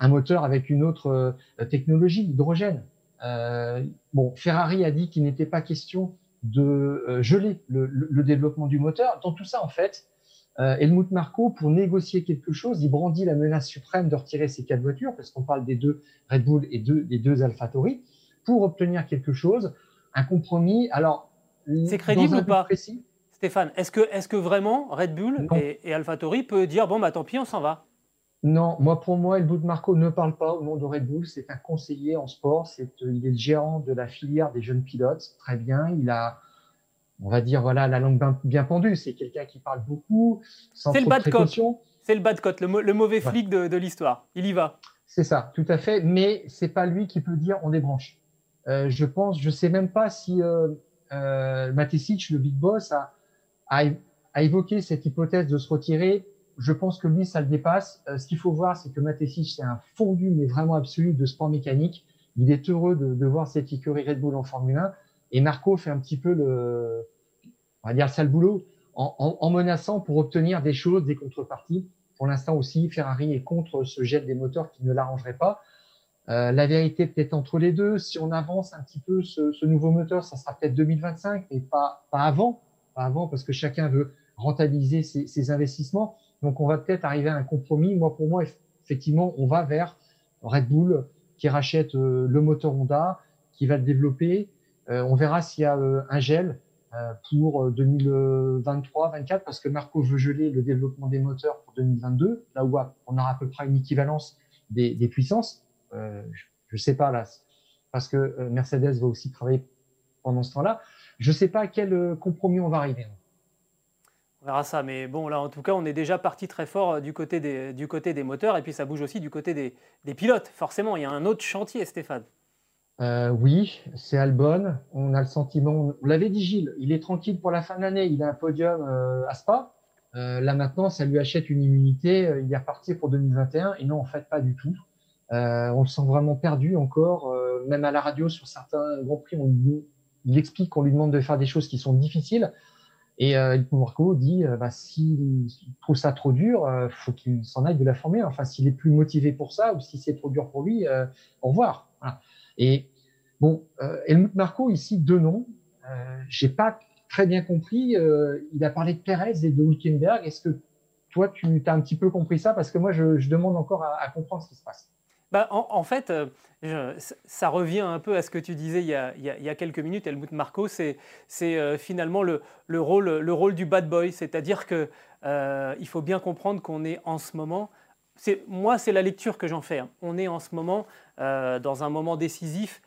un moteur avec une autre euh, technologie, l'hydrogène. Bon, Ferrari a dit qu'il n'était pas question de euh, geler le, le, développement du moteur. Dans tout ça, en fait, euh, Helmut Marko, pour négocier quelque chose, il brandit la menace suprême de retirer ces quatre voitures, parce qu'on parle des deux Red Bull et deux, des deux AlphaTauri, pour obtenir quelque chose, un compromis. Alors, c'est crédible ou pas Stéphane, est-ce que, est que vraiment Red Bull et, et AlphaTauri peut dire bon bah tant pis, on s'en va? Non, moi pour moi, El Marco ne parle pas au nom de Red Bull. C'est un conseiller en sport. C'est, euh, il est le gérant de la filière des jeunes pilotes. Très bien. Il a, on va dire, voilà, la langue bien, pendue. C'est quelqu'un qui parle beaucoup, sans C'est le bad cop. C'est le bad cop, le, mauvais flic de, l'histoire. Il y va. C'est ça, tout à fait. Mais c'est pas lui qui peut dire on débranche. Euh, je pense, je sais même pas si euh, euh, le big boss, a, a, a évoqué cette hypothèse de se retirer je pense que lui, ça le dépasse. Euh, ce qu'il faut voir, c'est que Matesic, c'est un fondu, mais vraiment absolu de sport mécanique. Il est heureux de, de, voir cette écurie Red Bull en Formule 1. Et Marco fait un petit peu le, on va dire, le sale boulot en, en, en, menaçant pour obtenir des choses, des contreparties. Pour l'instant aussi, Ferrari est contre ce gel des moteurs qui ne l'arrangerait pas. Euh, la vérité peut-être entre les deux. Si on avance un petit peu ce, ce nouveau moteur, ça sera peut-être 2025, mais pas, pas avant. Pas avant, parce que chacun veut rentabiliser ses, ses investissements. Donc on va peut-être arriver à un compromis. Moi, pour moi, effectivement, on va vers Red Bull qui rachète euh, le moteur Honda, qui va le développer. Euh, on verra s'il y a euh, un gel pour 2023-24 parce que Marco veut geler le développement des moteurs pour 2022, là où on aura à peu près une équivalence des, puissances. je ne sais pas là, parce que Mercedes va aussi travailler pendant ce temps-là. Je ne sais pas à quel compromis on va arriver. On verra ça, mais bon, là, en tout cas, on est déjà parti très fort euh, du côté des, moteurs, et puis ça bouge aussi du côté des, pilotes. Forcément, il y a un autre chantier, Stéphane. Euh, oui, c'est Albon. On a le sentiment, on l'avait dit Gilles, il est tranquille pour la fin de l'année, il a un podium euh, à Spa. Là maintenant, ça lui achète une immunité, il est reparti pour 2021, et non, en fait, pas du tout. on le sent vraiment perdu encore, même à la radio sur certains grands prix, on, il explique qu'on lui demande de faire des choses qui sont difficiles. Et euh, Marco dit, euh, bah, s'il trouve ça trop dur, euh, faut qu'il s'en aille de la Formule. Enfin, s'il est plus motivé pour ça ou si c'est trop dur pour lui, euh, au revoir. Voilà. Et bon, euh, Helmut Marco ici deux noms. Euh, J'ai pas très bien compris. il a parlé de Perez et de Hülkenberg. Est-ce que toi, tu as un petit peu compris ça? Parce que moi, je, je demande encore à, à comprendre ce qui se passe. Bah, en, fait, euh, ça revient un peu à ce que tu disais il y a, quelques minutes, Helmut Marco, c'est euh, finalement le, rôle, du bad boy, c'est-à-dire qu'il euh, faut bien comprendre qu'on est en ce moment, moi c'est la lecture que j'en fais, hein. on est en ce moment dans un moment décisif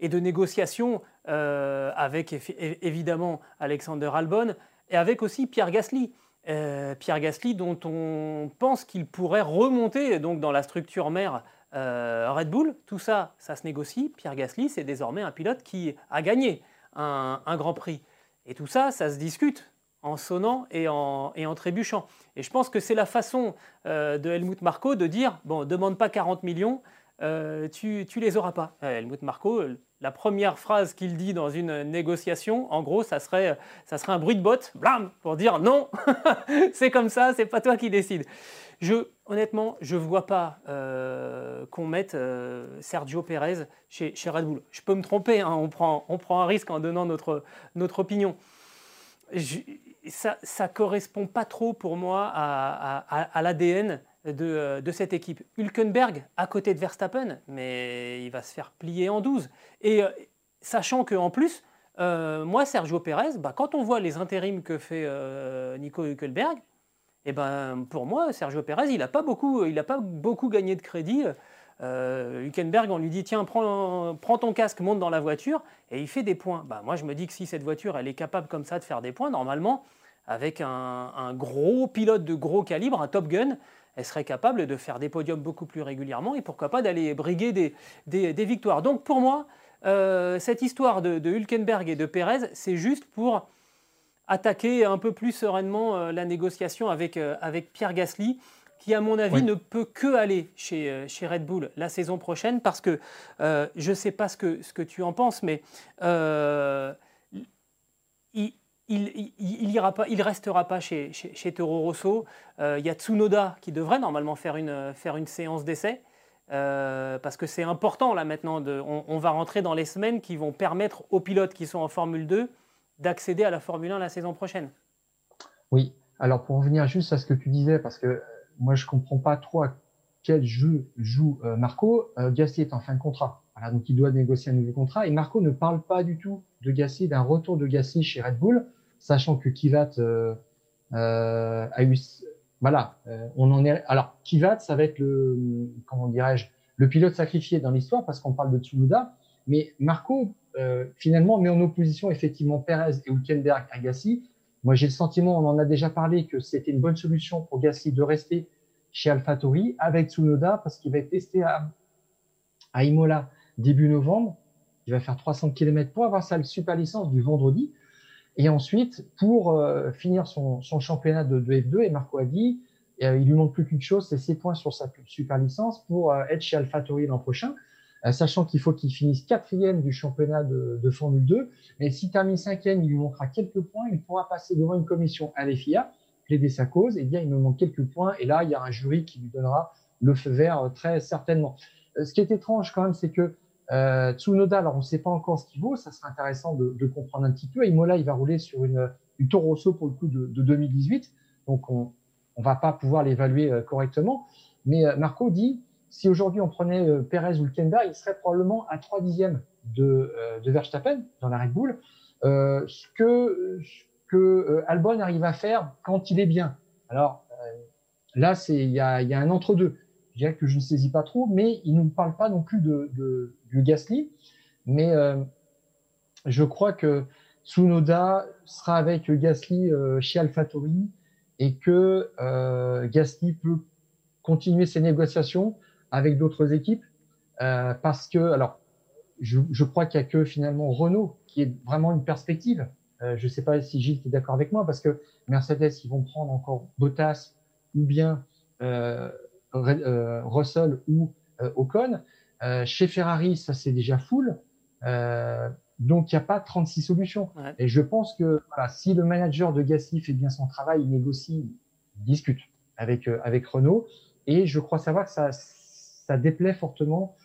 et de négociation avec évidemment Alexander Albon et avec aussi Pierre Gasly. Pierre Gasly dont on pense qu'il pourrait remonter donc dans la structure mère euh, Red Bull, tout ça, ça se négocie. Pierre Gasly, c'est désormais un pilote qui a gagné un, Grand Prix. Et tout ça, ça se discute en sonnant et en, trébuchant. Et je pense que c'est la façon euh, de Helmut Marko de dire, bon, demande pas 40 millions, euh, tu, tu les auras pas. Helmut Marko, la première phrase qu'il dit dans une négociation, en gros, ça serait, ça serait un bruit de botte, blam, pour dire non, c'est comme ça, c'est pas toi qui décides. Je, honnêtement, je ne vois pas qu'on mette Sergio Pérez chez, Red Bull. Je peux me tromper, hein, on, prend, un risque en donnant notre, opinion. ça ne correspond pas trop pour moi à, l'ADN de, de, cette équipe. Hülkenberg à côté de Verstappen, mais il va se faire plier en 12. Et sachant qu'en plus, euh, moi, Sergio Pérez, bah, quand on voit les intérims que fait euh, Nico Hülkenberg, eh ben, pour moi, Sergio Pérez, il n'a pas, beaucoup, pas beaucoup gagné de crédit. Euh, Hülkenberg, on lui dit tiens, prends, prends, ton casque, monte dans la voiture, et il fait des points. Bah, moi, je me dis que si cette voiture, elle est capable comme ça de faire des points, normalement, avec un, gros pilote de gros calibre, un Top Gun, elle serait capable de faire des podiums beaucoup plus régulièrement et pourquoi pas d'aller briguer des, des, victoires. Donc pour moi, euh, cette histoire de, Hülkenberg et de Pérez, c'est juste pour attaquer un peu plus sereinement euh, la négociation avec, euh, avec Pierre Gasly, qui, à mon avis, ne peut que aller chez, chez, Red Bull la saison prochaine, parce que je ne sais pas ce que, ce que tu en penses, mais il, il, ira pas, il restera pas chez, chez, chez Toro Rosso. Il y a Tsunoda qui devrait normalement faire une, faire une séance d'essai. Euh, parce que c'est important là maintenant, de, on, va rentrer dans les semaines qui vont permettre aux pilotes qui sont en Formule 2 d'accéder à la Formule 1 la saison prochaine. Oui, alors pour revenir juste à ce que tu disais, parce que euh, moi je comprends pas trop à quel jeu joue euh, Marco, Gasly est en fin de contrat, voilà, donc il doit négocier un nouveau contrat, et Marco ne parle pas du tout de Gasly, d'un retour de Gasly chez Red Bull, sachant que Kivat a eu voilà, euh, on en est. Alors, Kivat, ça va être le, comment dirais-je, le pilote sacrifié dans l'histoire parce qu'on parle de Tsunoda, mais Marco euh, finalement met en opposition effectivement Perez et Hülkenberg à Gasly. Moi, j'ai le sentiment, on en a déjà parlé, que c'était une bonne solution pour Gasly de rester chez AlphaTauri avec Tsunoda parce qu'il va être testé à, Imola début novembre. Il va faire 300 km pour avoir sa super licence du vendredi. Et ensuite, pour euh, finir son, championnat de, de, F2, et Marco a dit, euh, il lui manque plus qu'une chose, c'est 6 points sur sa super licence pour être chez AlphaTauri l'an prochain, sachant qu'il faut qu'il finisse quatrième du championnat de, Formule 2. Mais s'il termine cinquième, il lui manquera quelques points, il pourra passer devant une commission à l'FIA, plaider sa cause, et bien il me manque quelques points, et là, il y a un jury qui lui donnera le feu vert très certainement. ce qui est étrange quand même, c'est que euh, Tsunoda, alors on ne sait pas encore ce qu'il vaut, ça serait intéressant de, comprendre un petit peu. Imola, il va rouler sur une, Toro Rosso pour le coup de, de 2018, donc on ne va pas pouvoir l'évaluer euh, correctement. Mais euh, Marco dit, si aujourd'hui on prenait euh, Perez ou Kenda, il serait probablement à 3 dixièmes de, de Verstappen dans la Red Bull, ce que, ce que Albon arrive à faire quand il est bien. Alors là, il y a, un entre-deux je dirais que je ne saisis pas trop, mais il ne nous parle pas non plus de, Gasly. Mais euh, je crois que Tsunoda sera avec Gasly euh, chez AlphaTauri et que euh, Gasly peut continuer ses négociations avec d'autres équipes euh, parce que, alors, je, je crois qu'il n'y a que finalement Renault qui est vraiment une perspective. Euh, je ne sais pas si Gilles est d'accord avec moi parce que Mercedes, ils vont prendre encore Bottas ou bien euh, Russell ou Ocon. Chez Ferrari, ça c'est déjà full. donc il n'y a pas 36 solutions. Et je pense que voilà, si le manager de Gasly fait bien son travail, il négocie, il discute avec avec Renault. Et je crois savoir que ça ça déplaît fortement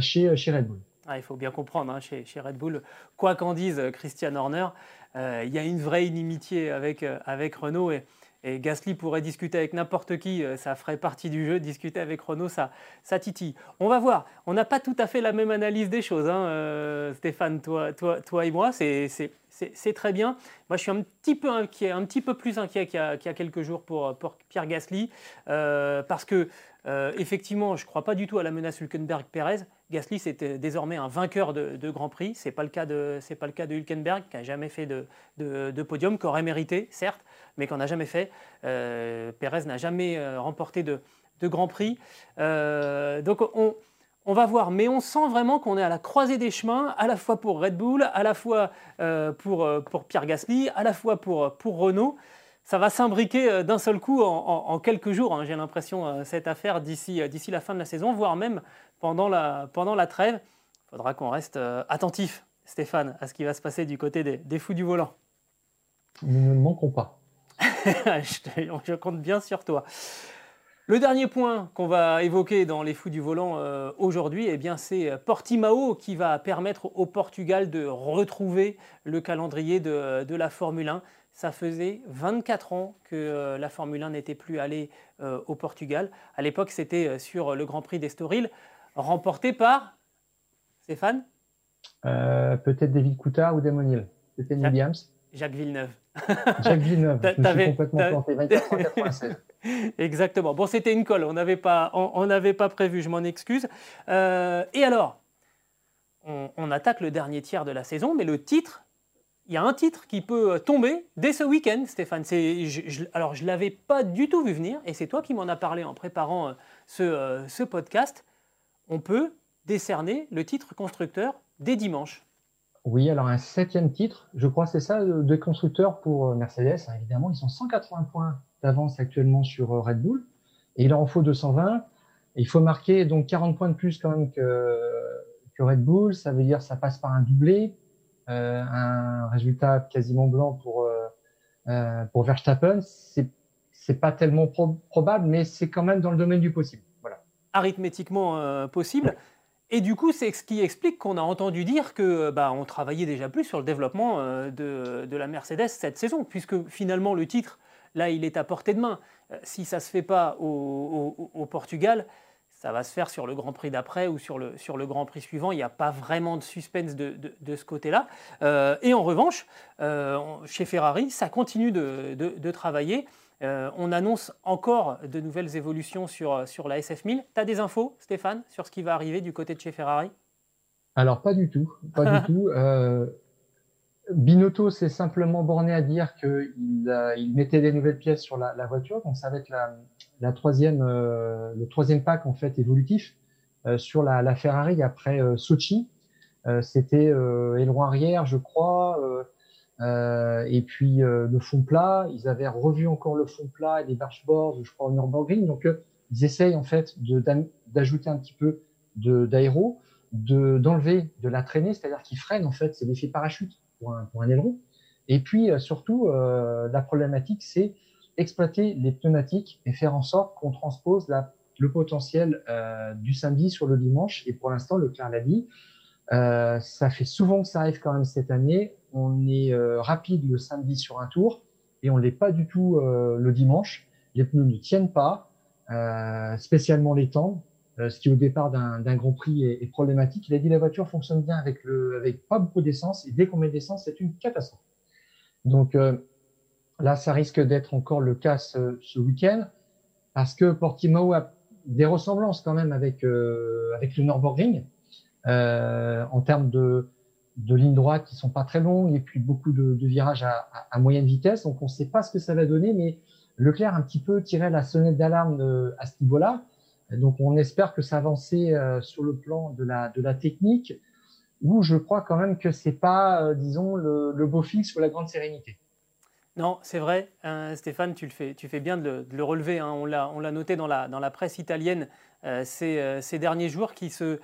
chez chez Red Bull. Ah, il faut bien comprendre, hein, chez, chez, Red Bull, quoi qu'en dise Christian Horner, il y a une vraie inimitié avec, avec Renault. Et, et Gasly pourrait discuter avec n'importe qui, euh, ça ferait partie du jeu. Discuter avec Renault, ça, ça titille. On va voir. On n'a pas tout à fait la même analyse des choses, hein, euh, Stéphane, toi, toi, toi et moi. C'est très bien. Moi, je suis un petit peu inquiet, un petit peu plus inquiet qu'il y, a quelques jours pour, pour Pierre Gasly, euh, parce que effectivement, je ne crois pas du tout à la menace Hülkenberg-Pérez. Gasly, c'est désormais un vainqueur de, Grand Prix. Ce n'est pas, le cas de, pas de Hülkenberg, qui n'a jamais fait de, de, de podium, qu'aurait mérité, certes mais qu'on n'a jamais fait. Euh, Pérez n'a jamais euh, remporté de, Grand Prix. Euh, donc on, va voir, mais on sent vraiment qu'on est à la croisée des chemins, à la fois pour Red Bull, à la fois pour, Pierre Gasly, à la fois pour Renault. Ça va s'imbriquer d'un seul coup en, quelques jours, hein, j'ai l'impression, cette affaire d'ici la fin de la saison, voire même pendant la, pendant la trêve. Il faudra qu'on reste attentif, Stéphane, à ce qui va se passer du côté des, des fous du volant. Nous ne manquons pas. je, compte bien sur toi. Le dernier point qu'on va évoquer dans les fous du volant euh, aujourd'hui, eh bien, c'est Portimao qui va permettre au Portugal de retrouver le calendrier de, la Formule 1. Ça faisait 24 ans que euh, la Formule 1 n'était plus allée euh, au Portugal. À l'époque, c'était sur le Grand Prix d'Estoril, remporté par Stéphane? Peut-être David Coutard ou Damon Hill. C'était Williams. Jacques Villeneuve. Jacques Villeneuve. je me suis complètement planté. 24 96. Exactement. Bon, c'était une colle, on n'avait pas, on, pas prévu, je m'en excuse. Euh, et alors, on, attaque le dernier tiers de la saison, mais le titre, il y a un titre qui peut tomber dès ce week-end, Stéphane. Alors, je ne l'avais pas du tout vu venir, et c'est toi qui m'en as parlé en préparant euh, ce, euh, ce podcast. On peut décerner le titre constructeur dès dimanche. Oui, alors un septième titre, je crois c'est ça, de constructeurs pour Mercedes. Évidemment, ils sont 180 points d'avance actuellement sur euh, Red Bull. Et il en faut 220. il faut marquer donc 40 points de plus quand même que, que Red Bull. Ça veut dire ça passe par un doublé, euh, un résultat quasiment blanc pour euh, euh pour Verstappen. C'est c'est pas tellement probable, mais c'est quand même dans le domaine du possible. Voilà. Arithmétiquement euh, possible. Et du coup, c'est ce qui explique qu'on a entendu dire que bah, on travaillait déjà plus sur le développement de, de, la Mercedes cette saison, puisque finalement le titre Là, il est à portée de main. Euh, si ça ne se fait pas au, Portugal, ça va se faire sur le Grand Prix d'après ou sur le, sur le Grand Prix suivant. Il n'y a pas vraiment de suspense de, ce côté-là. Euh, et en revanche, euh, chez Ferrari, ça continue de, travailler. on annonce encore de nouvelles évolutions sur, sur la SF1000. Tu as des infos, Stéphane, sur ce qui va arriver du côté de chez Ferrari? Alors, pas du tout. Pas du tout. Binotto s'est simplement borné à dire qu'il il mettait des nouvelles pièces sur la, voiture, donc ça va être la, troisième, euh, le troisième pack en fait évolutif euh, sur la, Ferrari après euh, Sochi. C'était aileron arrière, je crois, et puis le fond plat. Ils avaient revu encore le fond plat et les dashboards, je crois, au Nürburgring. Donc ils essayent en fait d'ajouter un petit peu d'aéro, d'enlever de, la traînée, c'est-à-dire qu'ils freinent en fait, c'est l'effet parachute pour un, aileron. Et puis euh, surtout, euh, la problématique, c'est exploiter les pneumatiques et faire en sorte qu'on transpose le potentiel euh, du samedi sur le dimanche. Et pour l'instant, le clair l'a dit, ça fait souvent que ça arrive quand même cette année. On est rapide le samedi sur un tour et on l'est pas du tout le dimanche. Les pneus ne tiennent pas, spécialement les temps. Euh, ce qui au départ d'un Grand Prix est, problématique. Il a dit la voiture fonctionne bien avec, pas beaucoup d'essence et dès qu'on met de l'essence, c'est une catastrophe. Donc euh, là, ça risque d'être encore le cas ce, week-end parce que Portimao a des ressemblances quand même avec, euh, le Nürburgring euh, en termes de, lignes droites qui sont pas très longues et puis beaucoup de, virages à, à, moyenne vitesse. Donc on ne sait pas ce que ça va donner, mais Leclerc un petit peu tiré la sonnette d'alarme à ce niveau-là. Donc on espère que ça avance euh, sur le plan de la, technique, où je crois quand même que c'est pas, euh, disons, le, beau fixe ou la grande sérénité. Non, c'est vrai, hein, Stéphane, tu le fais, tu fais bien de le, relever. Hein. On l'a noté dans la, presse italienne euh, ces, ces, derniers jours qui se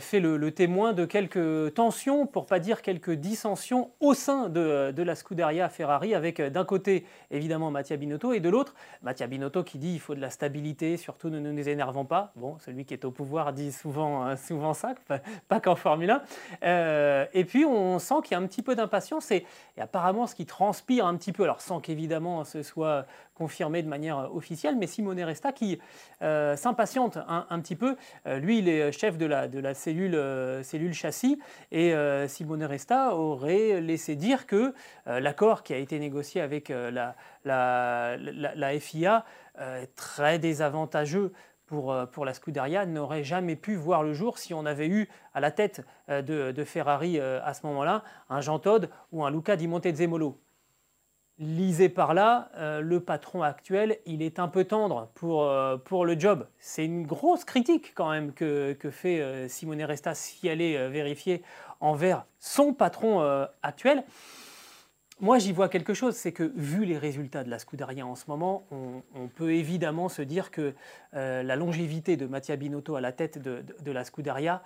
fait le, témoin de quelques tensions, pour pas dire quelques dissensions au sein de, la Scuderia Ferrari, avec euh, d'un côté évidemment Mattia Binotto et de l'autre Mattia Binotto qui dit il faut de la stabilité, surtout ne nous énervons pas. Bon, celui qui est au pouvoir dit souvent, euh, souvent ça, pas, qu'en Formule 1. et puis on sent qu'il y a un petit peu d'impatience et, apparemment ce qui transpire un petit peu, alors sans qu'évidemment ce soit confirmé de manière officielle, mais Simone Resta qui s'impatiente un, petit peu. lui, il est chef de la, cellule, euh, châssis. Et euh, Simone Resta aurait laissé dire que euh, l'accord qui a été négocié avec la, FIA très désavantageux pour, la Scuderia n'aurait jamais pu voir le jour si on avait eu à la tête de, Ferrari à ce moment-là un Jean Todt ou un Luca Di Montezemolo lisez par là, euh, le patron actuel, il est un peu tendre pour, euh, pour le job. C'est une grosse critique quand même que, fait euh, Simone Resta si elle est vérifiée envers son patron actuel. Moi, j'y vois quelque chose, c'est que vu les résultats de la Scuderia en ce moment, on, peut évidemment se dire que la longévité de Mattia Binotto à la tête de, la Scuderia,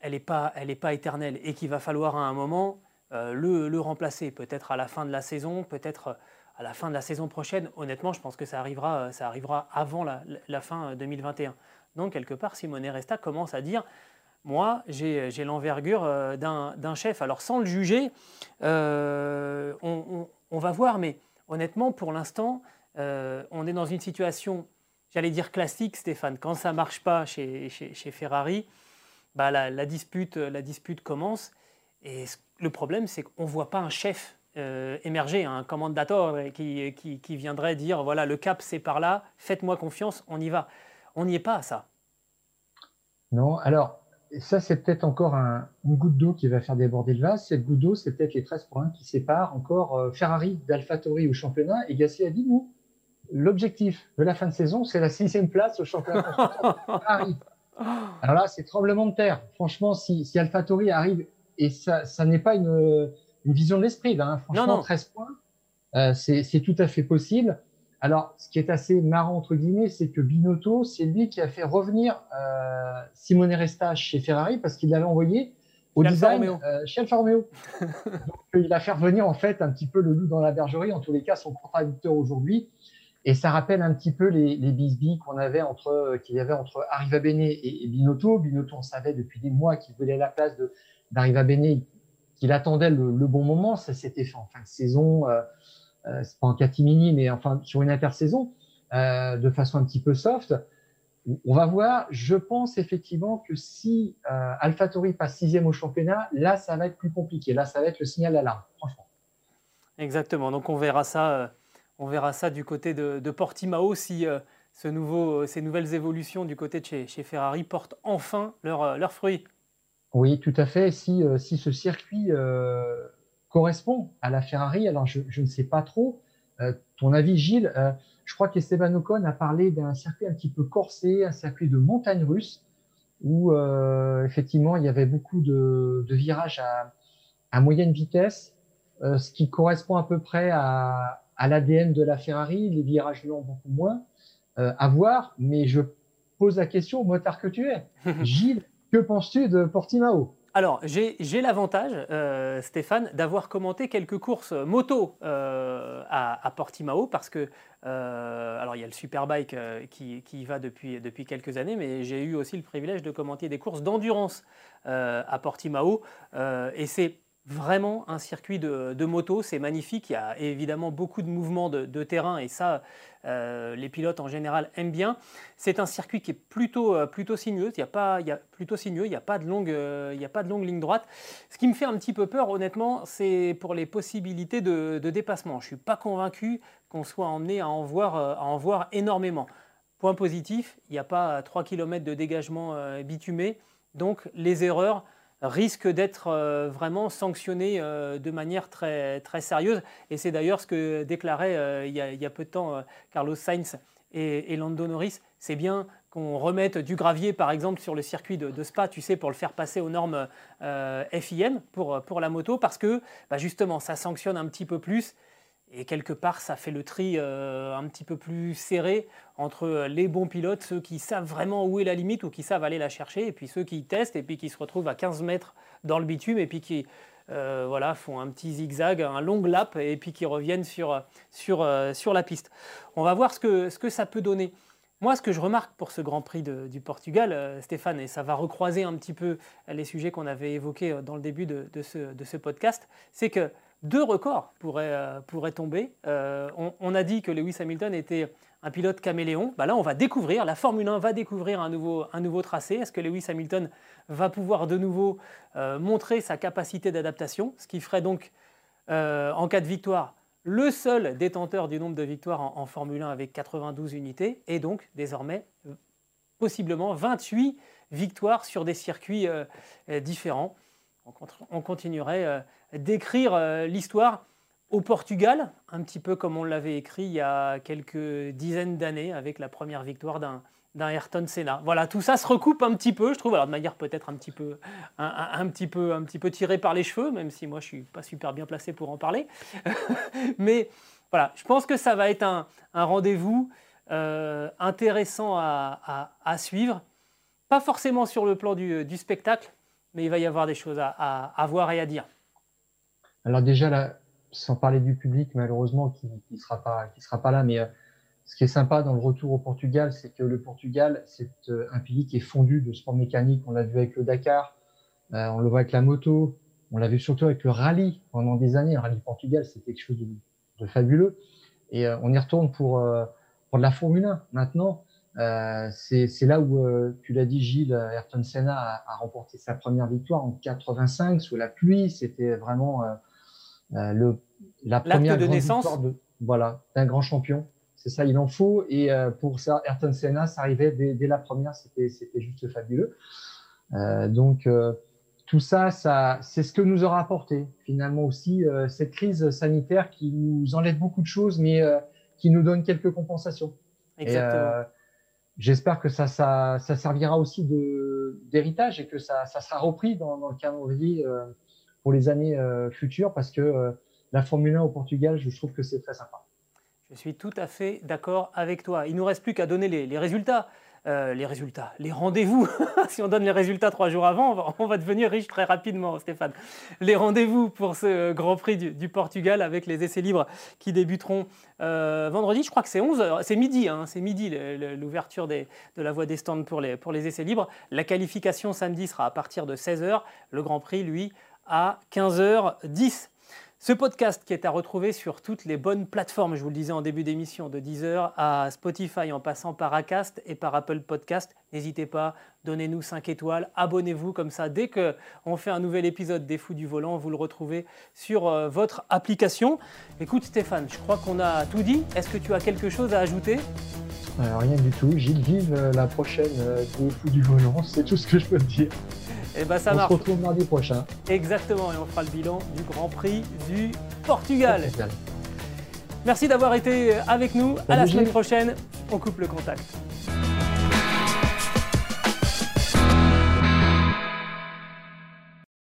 elle n'est pas, pas éternelle et qu'il va falloir à un moment euh, le, remplacer, peut-être à la fin de la saison, peut-être à la fin de la saison prochaine, honnêtement, je pense que ça arrivera, ça arrivera avant la, fin 2021. Donc, quelque part, Simone Resta commence à dire moi, j'ai l'envergure d'un chef. Alors, sans le juger, on, va voir, mais honnêtement, pour l'instant, on est dans une situation, j'allais dire classique, Stéphane. Quand ça ne marche pas chez, chez Ferrari, bah, la, dispute, la dispute commence. Et le problème, c'est qu'on ne voit pas un chef euh, émerger, un commandateur qui, qui, viendrait dire voilà, le cap, c'est par là, faites-moi confiance, on y va. On n'y est pas à ça. Non, alors, ça, c'est peut-être encore une goutte d'eau qui va faire déborder le vase. Cette goutte d'eau, c'est peut-être les 13 points qui séparent encore euh, Ferrari d'AlphaTauri au championnat. Et Gasly a dit nous, l'objectif de la fin de saison, c'est la sixième place au championnat Ferrari. Alors là, c'est tremblement de terre. Franchement, si, si AlphaTauri arrive, et ça, ça n'est pas une, une, vision de l'esprit, hein. franchement, 13 points, euh, c'est tout à fait possible. Alors, ce qui est assez marrant, entre guillemets, c'est que Binotto, c'est lui qui a fait revenir euh, Simone Resta chez Ferrari parce qu'il l'avait envoyé au design euh, chez Alfa Romeo. Donc, il a fait revenir, en fait, un petit peu le loup dans la bergerie, en tous les cas, son contradicteur aujourd'hui. Et ça rappelle un petit peu les, les bisbis qu'on avait entre, qu'il y avait entre Arriva Bene et, Binotto. Binotto, on savait depuis des mois qu'il voulait la place de, d'Arriva Bene, qu'il attendait le, bon moment. Ça s'était fait en fin de saison. Euh, euh, c'est pas en catimini, mais enfin sur une intersaison, euh, de façon un petit peu soft. On va voir. Je pense effectivement que si euh, AlphaTauri passe sixième au championnat, là, ça va être plus compliqué. Là, ça va être le signal d'alarme, franchement. Exactement. Donc, on verra ça on verra ça du côté de, Portimao si ces nouvelles évolutions du côté de chez, Ferrari portent enfin leurs fruits. Oui, tout à fait. Si, euh, si ce circuit correspond à la Ferrari, alors je, ne sais pas trop. ton avis, Gilles Je crois qu'Esteban Ocon a parlé d'un circuit un petit peu corsé, un circuit de montagne russe, où effectivement il y avait beaucoup de, virages à, à, moyenne vitesse, ce qui correspond à peu près à, à l'ADN de la Ferrari, les virages longs beaucoup moins euh, à voir, mais je pose la question au motard que tu es. Gilles, que penses-tu de Portimao? Alors, j'ai l'avantage, euh, Stéphane, d'avoir commenté quelques courses moto euh, à, Portimao parce que, alors il y a le Superbike qui, qui, y va depuis, depuis quelques années, mais j'ai eu aussi le privilège de commenter des courses d'endurance à Portimao et c'est vraiment un circuit de, moto, c'est magnifique, il y a évidemment beaucoup de mouvements de, terrain et ça, euh, les pilotes en général aiment bien. C'est un circuit qui est plutôt, euh, plutôt sinueux, il n'y a, pas, a, a, de longue, euh, a pas de longue ligne droite. Ce qui me fait un petit peu peur, honnêtement, c'est pour les possibilités de, dépassement. Je ne suis pas convaincu qu'on soit emmené à en voir, à en voir énormément. Point positif, il n'y a pas 3 km de dégagement bitumé, donc les erreurs risque d'être euh, vraiment sanctionné euh, de manière très, très sérieuse. Et c'est d'ailleurs ce que déclarait euh, il, y a, peu de temps Carlos Sainz et, Lando Norris. C'est bien qu'on remette du gravier, par exemple, sur le circuit de, Spa, tu sais, pour le faire passer aux normes FIM pour, la moto, parce que bah, justement, ça sanctionne un petit peu plus et quelque part, ça fait le tri euh, un petit peu plus serré entre les bons pilotes, ceux qui savent vraiment où est la limite ou qui savent aller la chercher, et puis ceux qui testent et puis qui se retrouvent à 15 mètres dans le bitume et puis qui euh, voilà, font un petit zigzag, un long lap et puis qui reviennent sur, sur, euh, sur la piste. On va voir ce que, ce que ça peut donner. Moi, ce que je remarque pour ce Grand Prix du Portugal, Stéphane, et ça va recroiser un petit peu les sujets qu'on avait évoqués dans le début de, de, ce, de ce podcast, c'est que deux records pourraient, euh, tomber. Euh, on, a dit que Lewis Hamilton était un pilote caméléon. Bah là, on va découvrir, la Formule 1 va découvrir un nouveau, tracé. Est-ce que Lewis Hamilton va pouvoir de nouveau euh, montrer sa capacité d'adaptation? Ce qui ferait donc, en cas de victoire, le seul détenteur du nombre de victoires en, Formule 1 avec 92 unités, et donc désormais possiblement 28 victoires sur des circuits différents. On continuerait d'écrire euh, l'histoire au Portugal, un petit peu comme on l'avait écrit il y a quelques dizaines d'années avec la première victoire d'un d'un Ayrton Senna. Voilà, tout ça se recoupe un petit peu, je trouve, alors de manière peut-être un petit peu, un, petit peu, un petit peu tiré par les cheveux, même si moi je suis pas super bien placé pour en parler. Mais voilà, je pense que ça va être un, rendez-vous euh, intéressant à, suivre, pas forcément sur le plan du, spectacle, mais il va y avoir des choses à voir et à dire. Alors déjà, la sans parler du public malheureusement qui ne sera pas là, mais ce qui est sympa dans le retour au Portugal, c'est que le Portugal, c'est un pays qui est fondu de sport mécanique. On l'a vu avec le Dakar, on le voit avec la moto, on l'a vu surtout avec le rallye pendant des années. Le rallye Portugal, c'est quelque chose de, de fabuleux. Et on y retourne pour, pour de la Formule 1 maintenant. Euh, c'est là où, euh, tu l'as dit, Gilles, Ayrton Senna a, a, remporté sa première victoire en 85 sous la pluie. C'était vraiment euh, euh le, la première de naissance. victoire de, voilà, d'un grand champion. C'est ça, il en faut. Et euh, pour ça, Ayrton Senna, ça arrivait dès, dès la première. C'était juste fabuleux. donc, tout ça, ça c'est ce que nous aura apporté finalement aussi cette crise sanitaire qui nous enlève beaucoup de choses, mais qui nous donne quelques compensations. Exactement. J'espère que ça, ça, servira aussi d'héritage et que ça, ça sera repris dans, le calendrier euh, pour les années euh, futures parce que euh, la Formule 1 au Portugal, je trouve que c'est très sympa. Je suis tout à fait d'accord avec toi. Il nous reste plus qu'à donner les résultats. Euh, les résultats, les rendez-vous. si on donne les résultats trois jours avant, on va, devenir riche très rapidement, Stéphane. Les rendez-vous pour ce Grand Prix du, Portugal avec les essais libres qui débuteront euh, vendredi. Je crois que c'est 11 c'est midi, hein, c'est midi l'ouverture de la voie des stands pour les, pour les essais libres. La qualification samedi sera à partir de 16h. Le Grand Prix, lui, à 15h10. Ce podcast qui est à retrouver sur toutes les bonnes plateformes, je vous le disais en début d'émission, de Deezer à Spotify en passant par Acast et par Apple Podcast. N'hésitez pas, donnez-nous 5 étoiles, abonnez-vous comme ça. Dès qu'on fait un nouvel épisode des Fous du Volant, vous le retrouvez sur euh, votre application. Écoute Stéphane, je crois qu'on a tout dit. Est-ce que tu as quelque chose à ajouter? Euh, Rien du tout. Gilles, vive euh, la prochaine des Fous du Volant, c'est tout ce que je peux te dire. Et eh ben ça on marche. se retrouve mardi prochain. Exactement, et on fera le bilan du Grand Prix du Portugal. Merci d'avoir été avec nous. à la semaine prochaine. On coupe le contact.